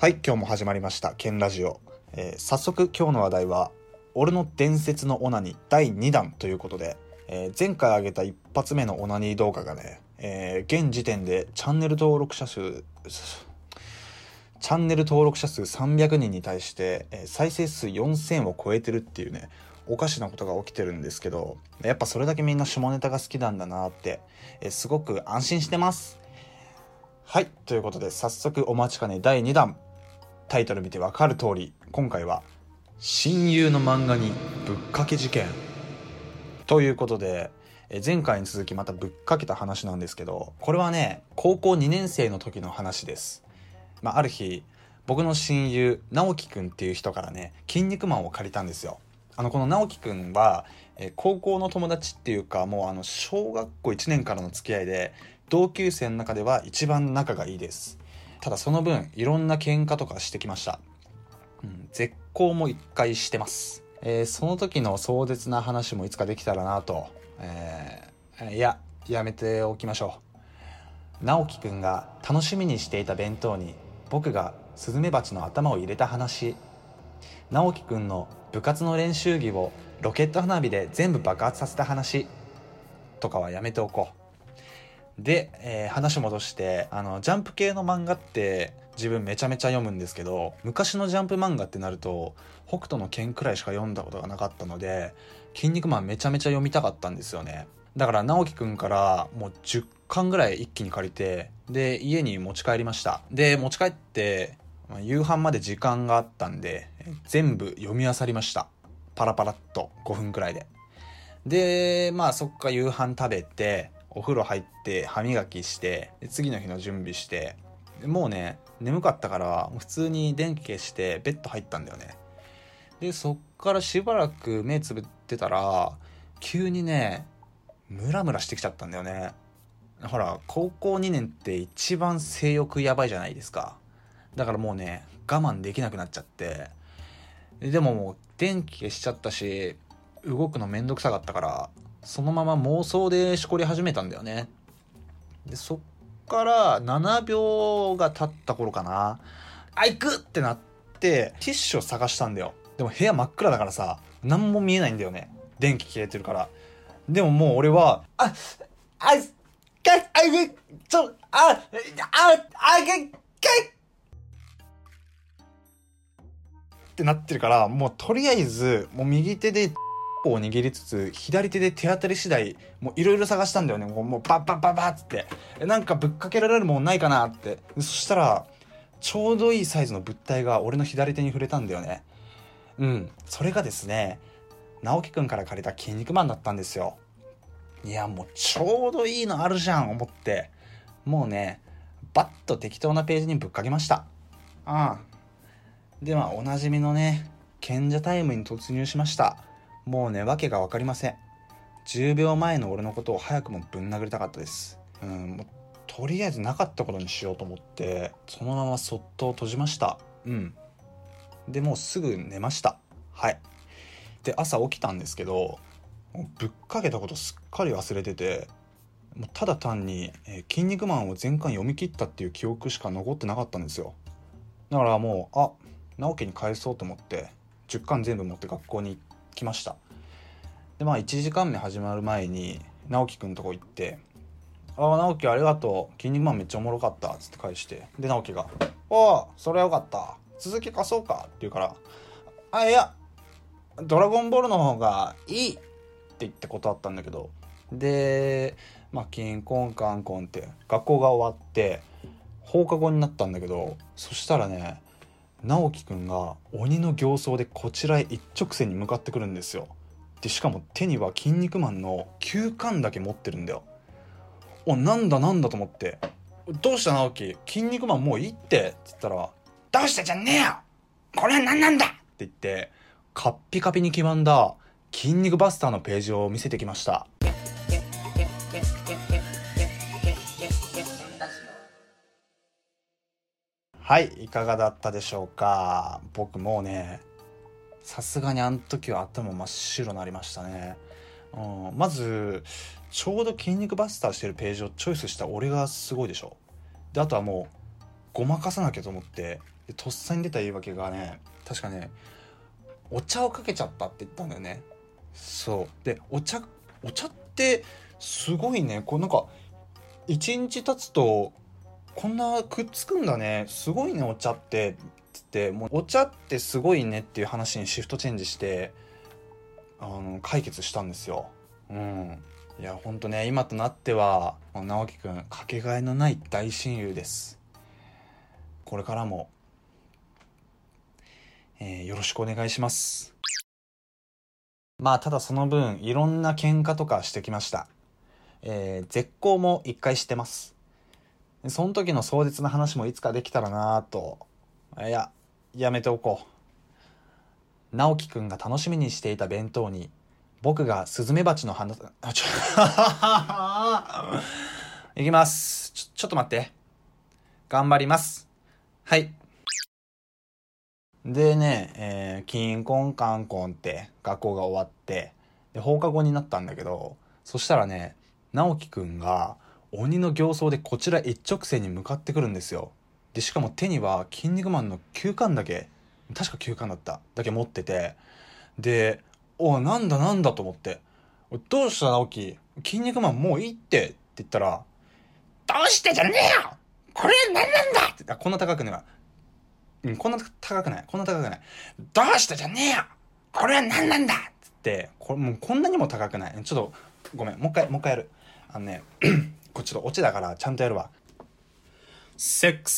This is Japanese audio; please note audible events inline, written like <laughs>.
はい、今日も始まりました、ケンラジオ。えー早速今日の話題は、俺の伝説のオナニー第2弾ということで、えー前回上げた一発目のオナニー動画がね、えー現時点でチャンネル登録者数、チャンネル登録者数300人に対して、え再生数4000を超えてるっていうね、おかしなことが起きてるんですけど、やっぱそれだけみんな下ネタが好きなんだなって、えすごく安心してます。はい。ということで、早速お待ちかね第2弾。タイトル見てわかる通り、今回は、親友の漫画にぶっかけ事件。ということで、え前回に続きまたぶっかけた話なんですけど、これはね、高校2年生の時の話です。まあ、ある日、僕の親友、直樹くんっていう人からね、筋肉マンを借りたんですよ。あの、この直樹くんは、え高校の友達っていうか、もうあの、小学校1年からの付き合いで、同級生の中では一番仲がいいです。ただその分、いろんな喧嘩とかしてきました。うん、絶交も一回してます。えーその時の壮絶な話もいつかできたらなと、えーいや、やめておきましょう。直樹くんが楽しみにしていた弁当に僕がスズメバチの頭を入れた話直樹くんの部活の練習着をロケット花火で全部爆発させた話とかはやめておこうで、えー話戻してあのジャンプ系の漫画って自分めちゃめちゃ読むんですけど昔のジャンプ漫画ってなると北斗の拳くらいしか読んだことがなかったので「筋肉マン」めちゃめちゃ読みたかったんですよね。だから直樹くんからもう10巻ぐらい一気に借りてで家に持ち帰りました。で持ち帰ってまあ夕飯まで時間があったんで全部読み漁りました。パラパラっと5分くらいで。でまあそっか夕飯食べてお風呂入って歯磨きして次の日の準備してもうね眠かったから普通に電気消してベッド入ったんだよね。でそっからしばらく目つぶってたら急にねムラムラしてきちゃったんだよね。ほら高校2年って一番性欲やばいじゃないですか。だからもうね我慢できなくなっちゃって。でももう電気消しちゃったし動くのめんどくさかったからそのまま妄想でしこり始めたんだよね。でそっから7秒が経った頃かな。あ行くってなってティッシュを探したんだよ。でも部屋真っ暗だからさ何も見えないんだよね。電気消えてるから。でももう俺はああかあちょああああかってなってるからもうとりあえずもう右手でを握りつつ左手で手当たり次第もういろいろ探したんだよね。もうもうバッバッバッバッつって。えなんかぶっかけられるもんないかなって。そしたらちょうどいいサイズの物体が俺の左手に触れたんだよね。うん。それがですね直樹くんから借りた「筋肉マン」だったんですよ。いやもうちょうどいいのあるじゃん思って。もうねバッと適当なページにぶっかけました。ああ。でまあおなじみのね賢者タイムに突入しました。もうね訳が分かりません。10秒前の俺のことを早くもぶん殴りたかったです。うんもうとりあえずなかったことにしようと思ってそのままそっと閉じました。うん。でもうすぐ寝ました。はい。で朝起きたんですけどぶっかけたことすっかり忘れててもうただ単に「えー筋肉マン」を全巻読み切ったっていう記憶しか残ってなかったんですよ。だからもうあ直樹に返そうと思って10巻全部持って学校に行っ来ました。でまあ1時間目始まる前に直樹くんとこ行って「ああ直樹ありがとう。筋肉マンめっちゃおもろかった」っつって返してで直樹が「おおそれはよかった。続き貸そうか」って言うから「あいやドラゴンボールの方がいい」って言って断ったんだけどでまあキンコンカンコンって学校が終わって放課後になったんだけどそしたらね直樹くんが鬼の形相でこちらへ一直線に向かってくるんですよ。でしかも手には「筋肉マン」の9巻だけ持ってるんだよ。おなんだなんだと思って「どうした直樹？筋肉マンもういいって」って言ったら「どうしたじゃねえよ！これは何なんだ!」って言ってカッピカピに黄ばんだ「筋肉バスター」のページを見せてきました。はいいかがだったでしょうか？僕もうねさすがにあの時は頭真っ白になりましたね、うん、まずちょうど筋肉バスターしてるページをチョイスした俺がすごいでしょであとはもうごまかさなきゃと思ってでとっさに出た言い訳がね確かねお茶をかけちゃったって言ったんだよね。そう。でお茶お茶ってすごいねこうなんか一日経つとこんなくっつくんだね。すごいねお茶って。ってもうお茶ってすごいねっていう話にシフトチェンジしてあの解決したんですよ。うん。いやほんとね今となっては直樹くんかけがえのない大親友です。これからも、えー、よろしくお願いします。まあただその分いろんな喧嘩とかしてきました。えー、絶交も一回してます。その時の壮絶な話もいつかできたらなぁと。いややめておこう。直樹くんが楽しみにしていた弁当に僕がスズメバチの花あちょ <laughs> いきます。ちょちょっと待って。頑張ります。はい。でね、えー、キンコンカンコンって学校が終わってで放課後になったんだけどそしたらね直樹くんが鬼の形相でこちら一直線に向かってくるんですよ。でしかも手には「筋肉マン」の9巻だけ確か9巻だった。だけ持ってて。でおなんだなんだと思って「どうした直樹筋肉マンもういいって」って言ったら「どうしてじゃねえよ！これ何なんだ!」ってこんな高くねうんこんな高くない。こんな高くない「どうしてじゃねえよ！これは何なんだ!」っつってこれもうこんなにも高くない。ちょっとごめん。もう一回もう一回やる。あのねこれちょっとオチだからちゃんとやるわ。セックス